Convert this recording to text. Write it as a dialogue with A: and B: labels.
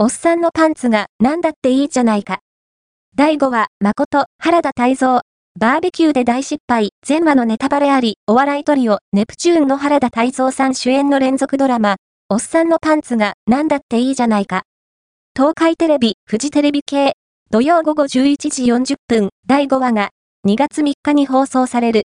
A: おっさんのパンツが何だっていいじゃないか。第5話、誠、原田泰造。バーベキューで大失敗、全話のネタバレあり、お笑いトリオ、ネプチューンの原田泰造さん主演の連続ドラマ、おっさんのパンツが何だっていいじゃないか。東海テレビ、富士テレビ系、土曜午後11時40分、第5話が2月3日に放送される。